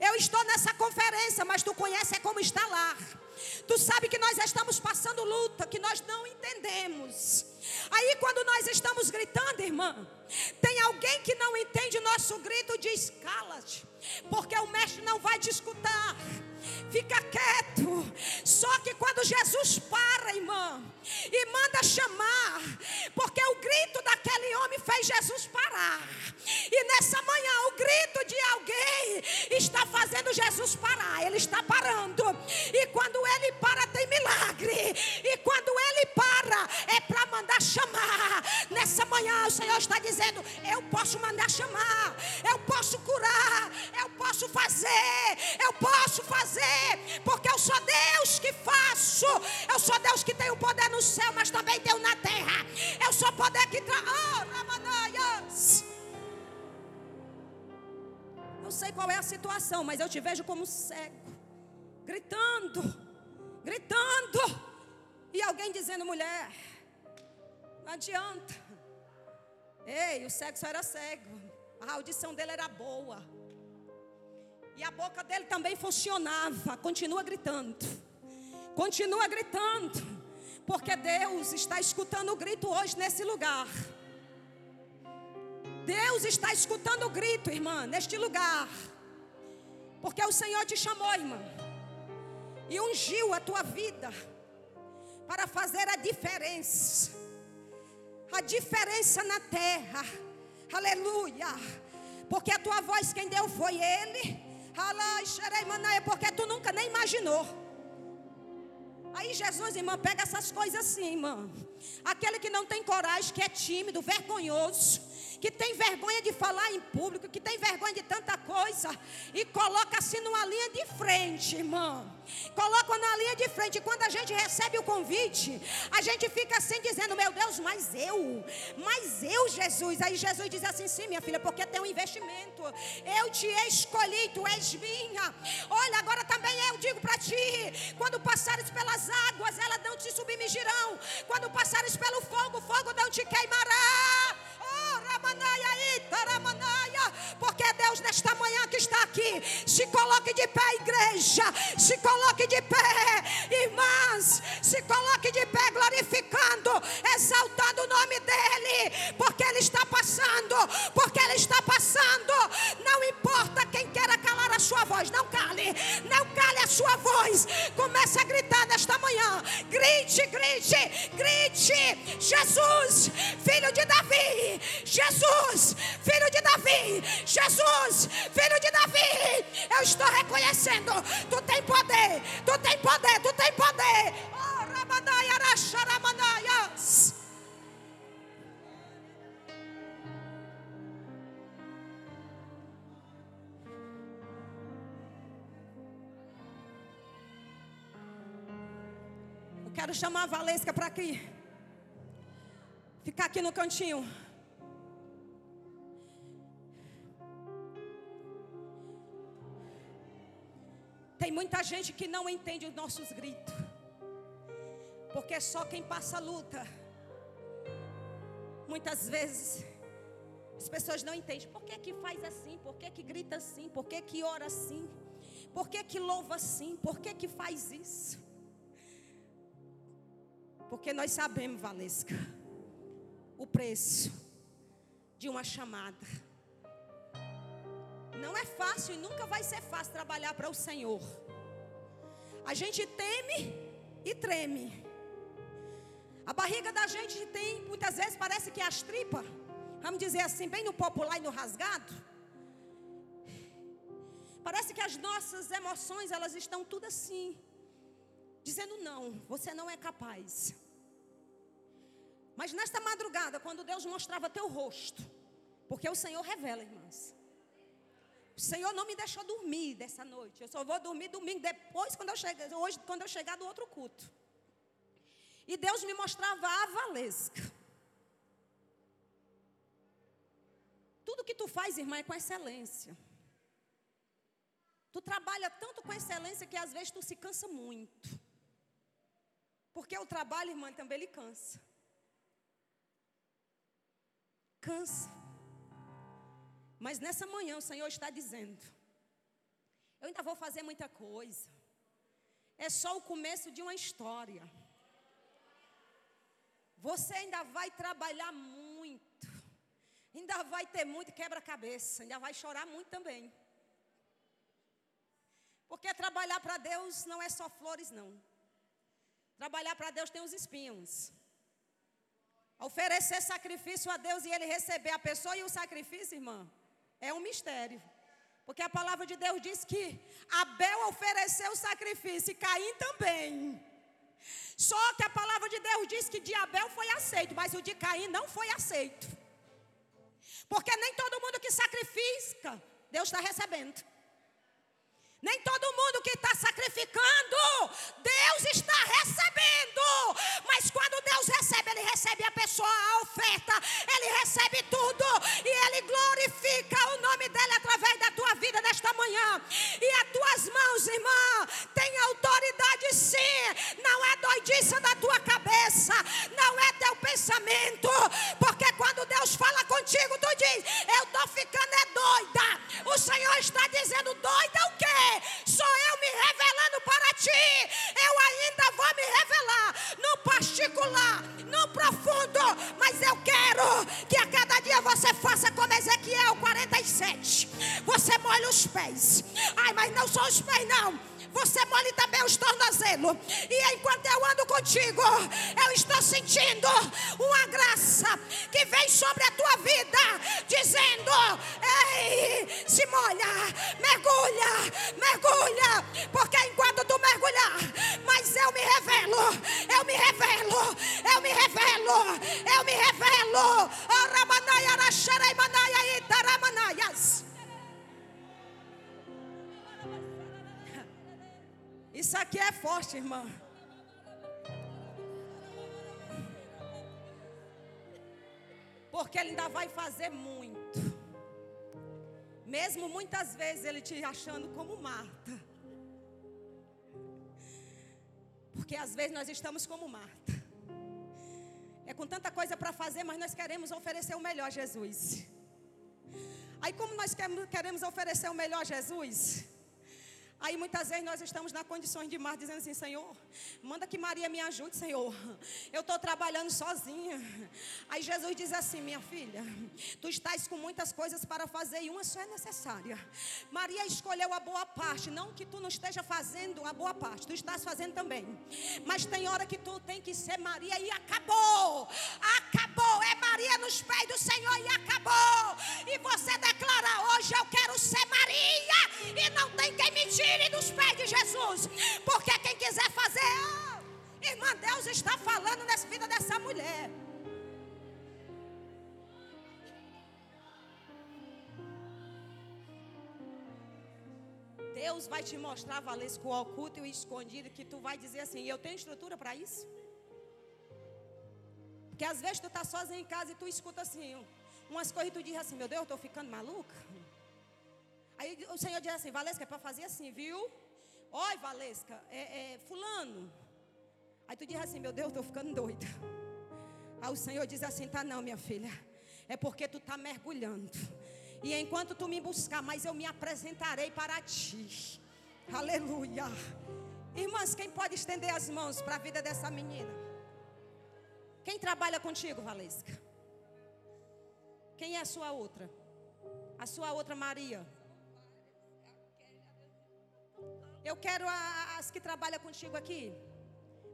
Eu estou nessa conferência, mas tu conhece como está lá. Tu sabe que nós estamos passando luta, que nós não entendemos. Aí quando nós estamos gritando, irmã, tem alguém que não entende o nosso grito, diz cala-te, porque o mestre não vai te escutar. Fica quieto. Só que quando Jesus para, irmã, e manda chamar, porque o grito daquele homem fez Jesus parar. E nessa manhã, o grito de alguém está fazendo Jesus parar. Ele está parando. E quando ele para, tem milagre. E quando ele para, é para mandar chamar. Nessa manhã, o Senhor está dizendo: Eu posso mandar chamar, eu posso curar, eu posso fazer, eu posso fazer, porque eu sou Deus que faço. Eu sou Deus que tem o poder no céu, mas também tenho na terra. Eu sou poder que traz. Oh. Eu sei qual é a situação, mas eu te vejo como cego, gritando, gritando, e alguém dizendo: mulher, não adianta. Ei, o só era cego, a audição dele era boa, e a boca dele também funcionava. Continua gritando, continua gritando, porque Deus está escutando o grito hoje nesse lugar. Deus está escutando o grito, irmã, neste lugar. Porque o Senhor te chamou, irmã, e ungiu a tua vida para fazer a diferença. A diferença na terra. Aleluia. Porque a tua voz quem deu foi ele. É porque tu nunca nem imaginou. Aí Jesus, irmã, pega essas coisas assim, irmã. Aquele que não tem coragem, que é tímido, vergonhoso que tem vergonha de falar em público, que tem vergonha de tanta coisa, e coloca assim numa linha de frente, irmão. Coloca na linha de frente. E quando a gente recebe o convite, a gente fica assim dizendo: Meu Deus, mas eu, mas eu, Jesus. Aí Jesus diz assim: Sim, minha filha, porque tem um investimento. Eu te escolhi, tu és minha. Olha, agora também eu digo para ti: quando passares pelas águas, elas não te submergirão. Quando passares pelo fogo, o fogo não te queimará. Porque é Deus nesta manhã que está aqui. Se coloque de pé, igreja. Se coloque de pé, irmãs. Se coloque de pé, glorificando, exaltando o nome dEle. Porque Ele está passando. Porque Ele está passando. Não importa quem queira calar a sua voz. Não cale. Não cale a sua voz. Comece a gritar nesta manhã. Grite, grite, grite. Jesus, filho de Davi. Jesus, filho de Davi. Jesus, filho de Davi. Eu estou reconhecendo. Tu tem poder, tu tem poder, tu tem poder. Oh, Quero chamar a Valesca para aqui. Ficar aqui no cantinho. Tem muita gente que não entende os nossos gritos. Porque só quem passa luta. Muitas vezes as pessoas não entendem. Por que, que faz assim? Por que, que grita assim? Por que, que ora assim? Por que, que louva assim? Por que, que faz isso? Porque nós sabemos, Valesca, o preço de uma chamada. Não é fácil e nunca vai ser fácil trabalhar para o Senhor. A gente teme e treme. A barriga da gente tem, muitas vezes parece que é as tripas, vamos dizer assim, bem no popular e no rasgado. Parece que as nossas emoções, elas estão tudo assim, dizendo não, você não é capaz. Mas nesta madrugada, quando Deus mostrava teu rosto, porque o Senhor revela, irmãs. O Senhor não me deixou dormir dessa noite. Eu só vou dormir domingo depois, quando eu chegar, hoje, quando eu chegar do outro culto. E Deus me mostrava a Valesca. Tudo que tu faz, irmã, é com excelência. Tu trabalha tanto com excelência que às vezes tu se cansa muito. Porque o trabalho, irmã, também ele cansa. Cansa. Mas nessa manhã o Senhor está dizendo: Eu ainda vou fazer muita coisa. É só o começo de uma história. Você ainda vai trabalhar muito. Ainda vai ter muito quebra-cabeça. Ainda vai chorar muito também. Porque trabalhar para Deus não é só flores, não. Trabalhar para Deus tem os espinhos. Oferecer sacrifício a Deus e Ele receber a pessoa e o sacrifício, irmã, é um mistério. Porque a palavra de Deus diz que Abel ofereceu sacrifício e Caim também. Só que a palavra de Deus diz que de Abel foi aceito, mas o de Caim não foi aceito. Porque nem todo mundo que sacrifica, Deus está recebendo. Nem todo mundo que está sacrificando, Deus está recebendo. Mas quando Deus recebe, Ele recebe a pessoa, a oferta, Ele recebe tudo. E Ele glorifica o nome dEle através da tua vida nesta manhã. E as tuas mãos, irmã, tem autoridade sim. Não é doidice da tua cabeça, não é teu pensamento. Porque quando Deus fala contigo, tu diz: Eu estou ficando é doida. O Senhor está dizendo: Doida o quê? Sou eu me revelando para ti. Eu ainda vou me revelar no particular, no profundo. Mas eu quero que a cada dia você faça como Ezequiel 47. Você molha os pés. Ai, mas não são os pés, não você molhe também os tornozelos. E enquanto eu ando contigo, eu estou sentindo uma graça que vem sobre a tua vida, dizendo: Ei, se molha, mergulha, mergulha, porque enquanto tu mergulhar, mas eu me revelo, eu me revelo, eu me revelo, eu me revelo. Aramanaya, Rasharei, Manaya, Itaramanayas. Isso aqui é forte, irmã. Porque ele ainda vai fazer muito. Mesmo muitas vezes ele te achando como Marta. Porque às vezes nós estamos como Marta. É com tanta coisa para fazer, mas nós queremos oferecer o melhor a Jesus. Aí, como nós queremos oferecer o melhor a Jesus, Aí muitas vezes nós estamos na condições de mar, dizendo assim: Senhor, manda que Maria me ajude, Senhor. Eu estou trabalhando sozinha. Aí Jesus diz assim: Minha filha, tu estás com muitas coisas para fazer e uma só é necessária. Maria escolheu a boa parte, não que tu não esteja fazendo a boa parte, tu estás fazendo também. Mas tem hora que tu tem que ser Maria e acabou. Acabou. É Maria nos pés do Senhor e acabou. E você declara hoje: Eu quero ser Maria e não tem quem me tire dos pés de Jesus. Porque quem quiser fazer, oh, irmã, Deus está falando nessa vida dessa mulher. Deus vai te mostrar, Valesco, o oculto e o escondido, que tu vai dizer assim, eu tenho estrutura para isso? Porque às vezes tu tá sozinho em casa e tu escuta assim, umas coisas e tu diz assim, meu Deus, eu estou ficando maluca. Aí o Senhor diz assim, Valesca, é para fazer assim, viu? Oi, Valesca, é, é, fulano. Aí tu diz assim, meu Deus, estou ficando doida. Aí o Senhor diz assim, tá não, minha filha. É porque tu está mergulhando. E enquanto tu me buscar, mas eu me apresentarei para ti. Aleluia. Irmãs, quem pode estender as mãos para a vida dessa menina? Quem trabalha contigo, Valesca? Quem é a sua outra? A sua outra Maria? Eu quero as que trabalham contigo aqui.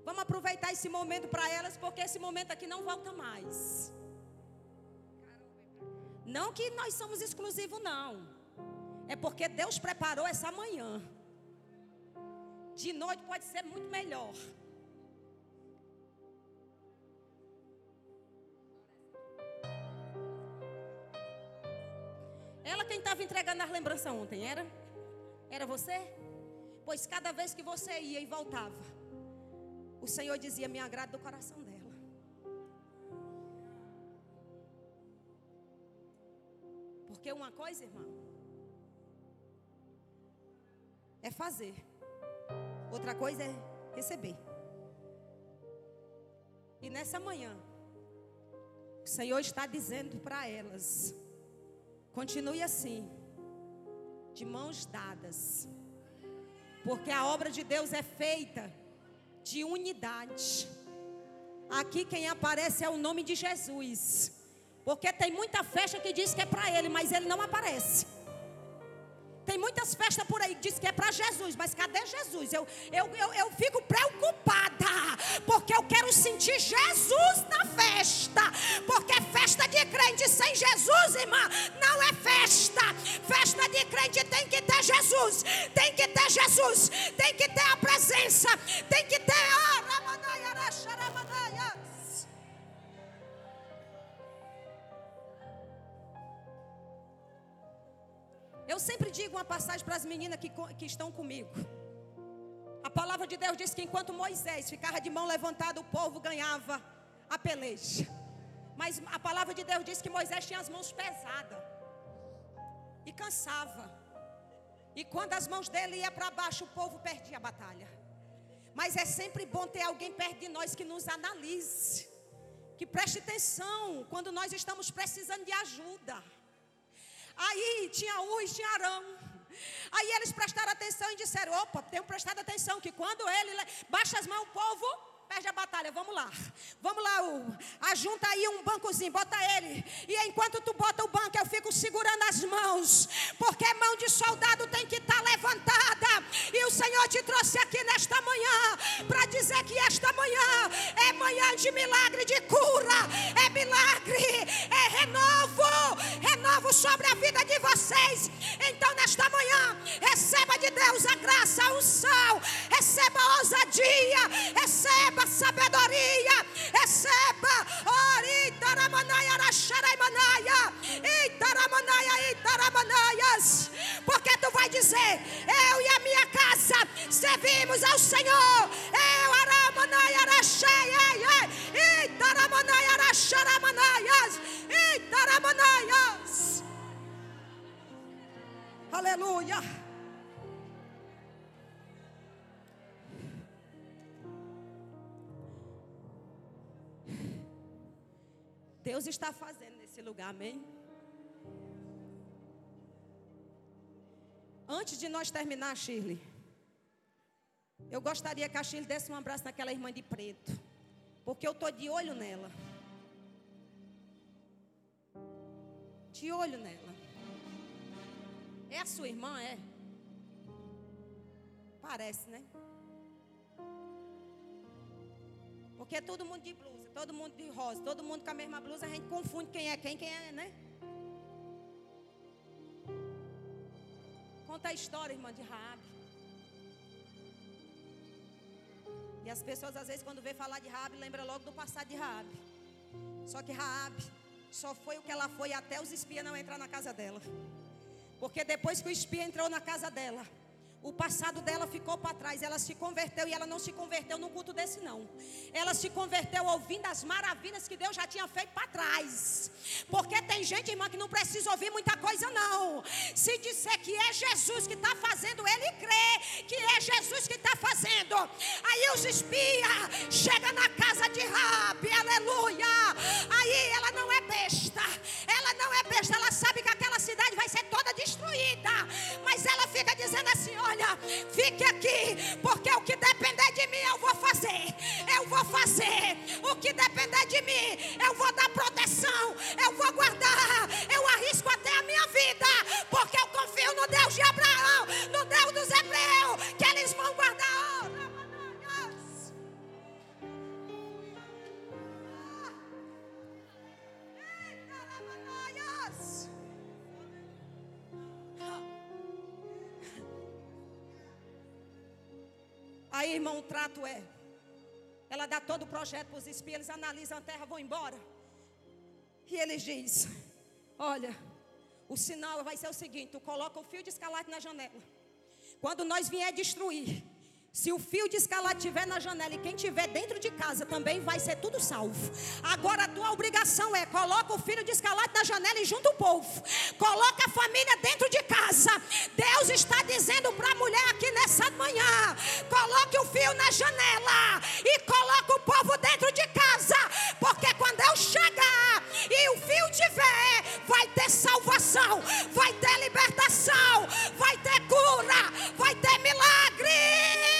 Vamos aproveitar esse momento para elas, porque esse momento aqui não volta mais. Não que nós somos exclusivos, não. É porque Deus preparou essa manhã. De noite pode ser muito melhor. Ela quem estava entregando as lembranças ontem, era? Era você? Pois cada vez que você ia e voltava, o Senhor dizia: Me agrada do coração dela. Porque uma coisa, irmão, é fazer, outra coisa é receber. E nessa manhã, o Senhor está dizendo para elas: continue assim, de mãos dadas, porque a obra de Deus é feita de unidade. Aqui quem aparece é o nome de Jesus. Porque tem muita festa que diz que é para ele, mas ele não aparece. Tem muitas festas por aí que diz que é para Jesus, mas cadê Jesus? Eu, eu, eu, eu fico preocupada, porque eu quero sentir Jesus na festa. Porque festa de crente sem Jesus, irmã, não é festa. Festa de crente tem que ter Jesus, tem que ter Jesus, tem que ter a presença, tem que ter. Eu uma passagem para as meninas que, que estão comigo. A palavra de Deus diz que enquanto Moisés ficava de mão levantada, o povo ganhava a peleja. Mas a palavra de Deus diz que Moisés tinha as mãos pesadas e cansava. E quando as mãos dele iam para baixo, o povo perdia a batalha. Mas é sempre bom ter alguém perto de nós que nos analise, que preste atenção quando nós estamos precisando de ajuda. Aí tinha Urs, tinha Arão. Aí eles prestaram atenção e disseram: opa, tenho prestado atenção que quando ele baixa as mãos, o povo perde a batalha. Vamos lá. Vamos lá, U. Ajunta aí um bancozinho, bota ele. E enquanto tu bota o banco, eu fico segurando as mãos. Porque mão de soldado tem que estar tá levantada. E o Senhor te trouxe aqui nesta manhã para dizer que esta manhã é manhã de milagre, de cura. É milagre, é renovo. Renovo sobre a vida de vocês. Então, nesta manhã, receba de Deus a graça, a unção. Receba a ousadia. Receba receba sabedoria, receba, ori taramanaya racharaimanaia, e taramanaya e taramanaias, porque tu vai dizer, eu e a minha casa servimos ao Senhor, eu aramanaya rachaia, aleluia. Deus está fazendo nesse lugar, amém? Antes de nós terminar, Shirley, eu gostaria que a Shirley desse um abraço naquela irmã de preto, porque eu estou de olho nela. De olho nela. É a sua irmã, é? Parece, né? Porque é todo mundo de blusa, todo mundo de rosa, todo mundo com a mesma blusa, a gente confunde quem é quem, quem é, né? Conta a história, irmã de Raab. E as pessoas às vezes quando vê falar de Raab, lembra logo do passado de Raab. Só que Raab só foi o que ela foi até os espias não entrar na casa dela. Porque depois que o espia entrou na casa dela, O passado dela ficou para trás. Ela se converteu e ela não se converteu num culto desse, não. Ela se converteu ouvindo as maravilhas que Deus já tinha feito para trás. Porque tem gente, irmã, que não precisa ouvir muita coisa, não. Se disser que é Jesus que está fazendo, ele crê que é Jesus que está fazendo. Aí os espias chegam na casa de Rabi, aleluia. Aí ela não é besta. Ela não é besta. Ela sabe que aquela cidade vai ser toda destruída. Mas ela fica dizendo assim: olha, fique aqui, porque o que depender de mim eu vou fazer. Eu vou fazer. O que depender de mim, eu vou dar proteção, eu vou guardar. Eu arrisco até a minha vida, porque eu confio no Deus de Abraão, no Deus dos Hebreus, que eles vão guardar. Aí, irmão, o trato é. Ela dá todo o projeto para os espias, eles analisam a terra, vão embora. E eles diz: Olha, o sinal vai ser o seguinte: tu coloca o fio de escalate na janela. Quando nós vier destruir, se o fio de escalate estiver na janela e quem estiver dentro de casa também vai ser tudo salvo. Agora a tua obrigação é coloca o filho de escalate na janela e junta o povo. Coloca a família dentro de casa. Deus está dizendo para a mulher aqui nessa manhã: coloque o fio na janela e coloca o povo dentro de casa, porque quando eu chegar e o fio tiver, vai ter salvação, vai ter libertação, vai ter cura, vai ter milagre.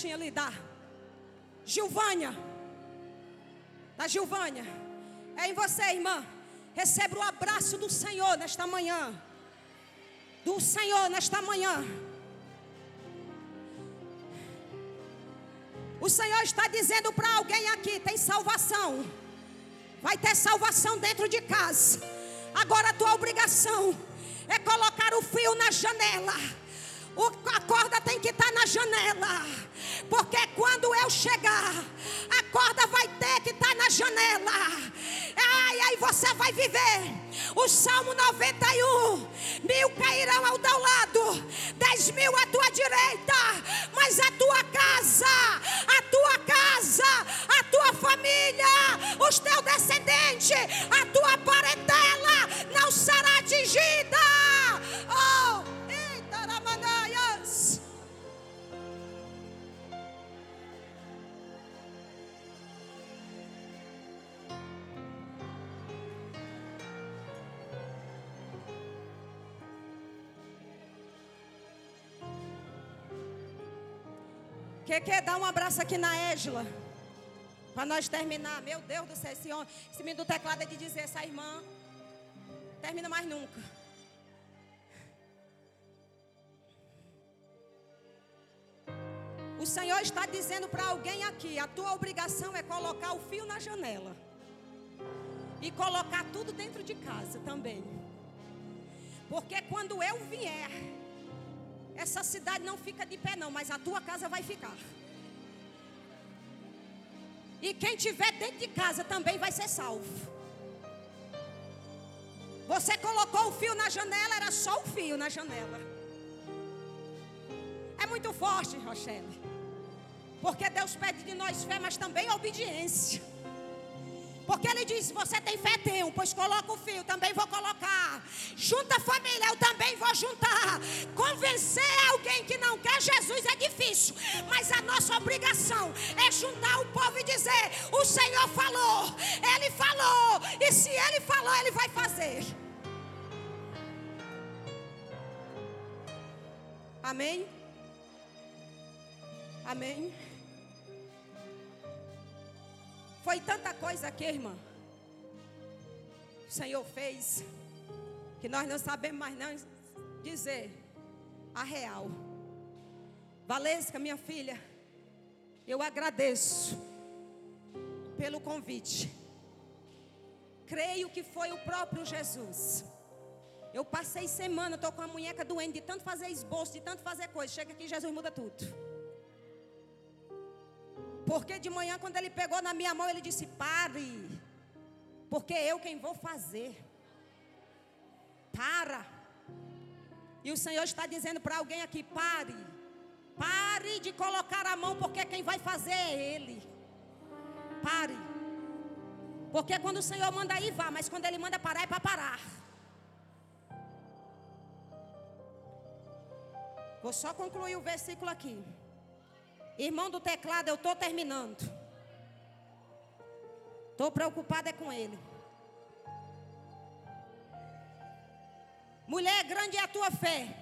perto da bichinha ali, dá. Gilvânia. Da Gilvânia. É em você, irmã. Receba o abraço do Senhor nesta manhã. Do Senhor nesta manhã. O Senhor está dizendo para alguém aqui: tem salvação. Vai ter salvação dentro de casa. Agora a tua obrigação é colocar o fio na janela a corda tem que estar tá na janela. Porque quando eu chegar, a corda vai ter que estar tá na janela. Ai, aí você vai viver. O Salmo 91: mil cairão ao teu lado, dez mil à tua direita, mas a tua casa, a tua casa, a tua família, os teus descendentes, a tua parentela não será atingida. Que quer dar um abraço aqui na Égila? Para nós terminar. Meu Deus do céu, esse, homem, esse menino do teclado é de dizer, essa irmã termina mais nunca. O Senhor está dizendo para alguém aqui: a tua obrigação é colocar o fio na janela. E colocar tudo dentro de casa também. Porque quando eu vier, essa cidade não fica de pé, não, mas a tua casa vai ficar. E quem tiver dentro de casa também vai ser salvo. Você colocou o fio na janela, era só o fio na janela. É muito forte, Rochelle. Porque Deus pede de nós fé, mas também obediência. Porque ele disse: Você tem fé, tenho, pois coloca o fio, também vou colocar. Junta a família, eu também vou juntar. Convencer alguém que não quer Jesus é difícil, mas a nossa obrigação é juntar o povo e dizer: O Senhor falou, ele falou, e se ele falou, ele vai fazer. Amém? Amém? Foi tanta coisa aqui, irmã. O Senhor fez que nós não sabemos mais não dizer a real. Valesca, minha filha, eu agradeço pelo convite. Creio que foi o próprio Jesus. Eu passei semana, estou com a munheca doente de tanto fazer esboço, de tanto fazer coisa. Chega aqui, Jesus muda tudo. Porque de manhã, quando ele pegou na minha mão, ele disse: Pare, porque eu quem vou fazer. Para. E o Senhor está dizendo para alguém aqui: Pare. Pare de colocar a mão, porque quem vai fazer é Ele. Pare. Porque quando o Senhor manda ir, vá, mas quando Ele manda parar, é para parar. Vou só concluir o versículo aqui. Irmão do teclado, eu estou terminando. Estou preocupada é com ele. Mulher, grande é a tua fé.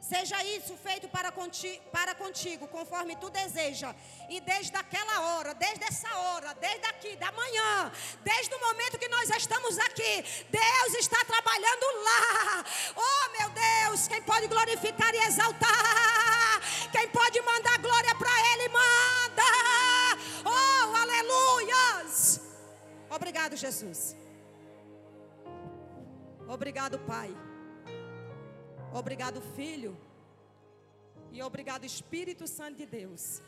Seja isso feito para contigo, para contigo, conforme tu deseja. E desde aquela hora, desde essa hora, desde aqui, da manhã, desde o momento que nós estamos aqui, Deus está trabalhando lá. Oh, meu Deus, quem pode glorificar e exaltar? Quem pode mandar glória para Ele, manda. Oh, aleluias. Obrigado, Jesus. Obrigado, Pai. Obrigado, Filho. E obrigado, Espírito Santo de Deus.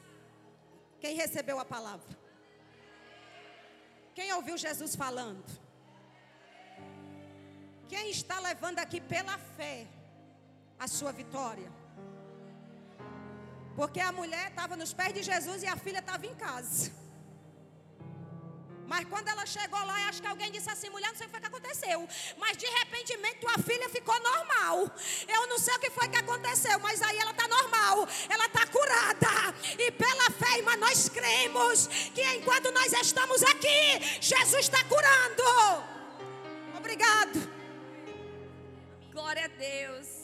Quem recebeu a palavra? Quem ouviu Jesus falando? Quem está levando aqui pela fé a sua vitória? Porque a mulher estava nos pés de Jesus e a filha estava em casa. Mas quando ela chegou lá, acho que alguém disse assim: mulher, não sei o que foi que aconteceu. Mas de repente, tua filha ficou normal. Eu não sei o que foi que aconteceu, mas aí ela está normal. Ela está curada. E pela fé, irmã, nós cremos que enquanto nós estamos aqui, Jesus está curando. Obrigado. Glória a Deus.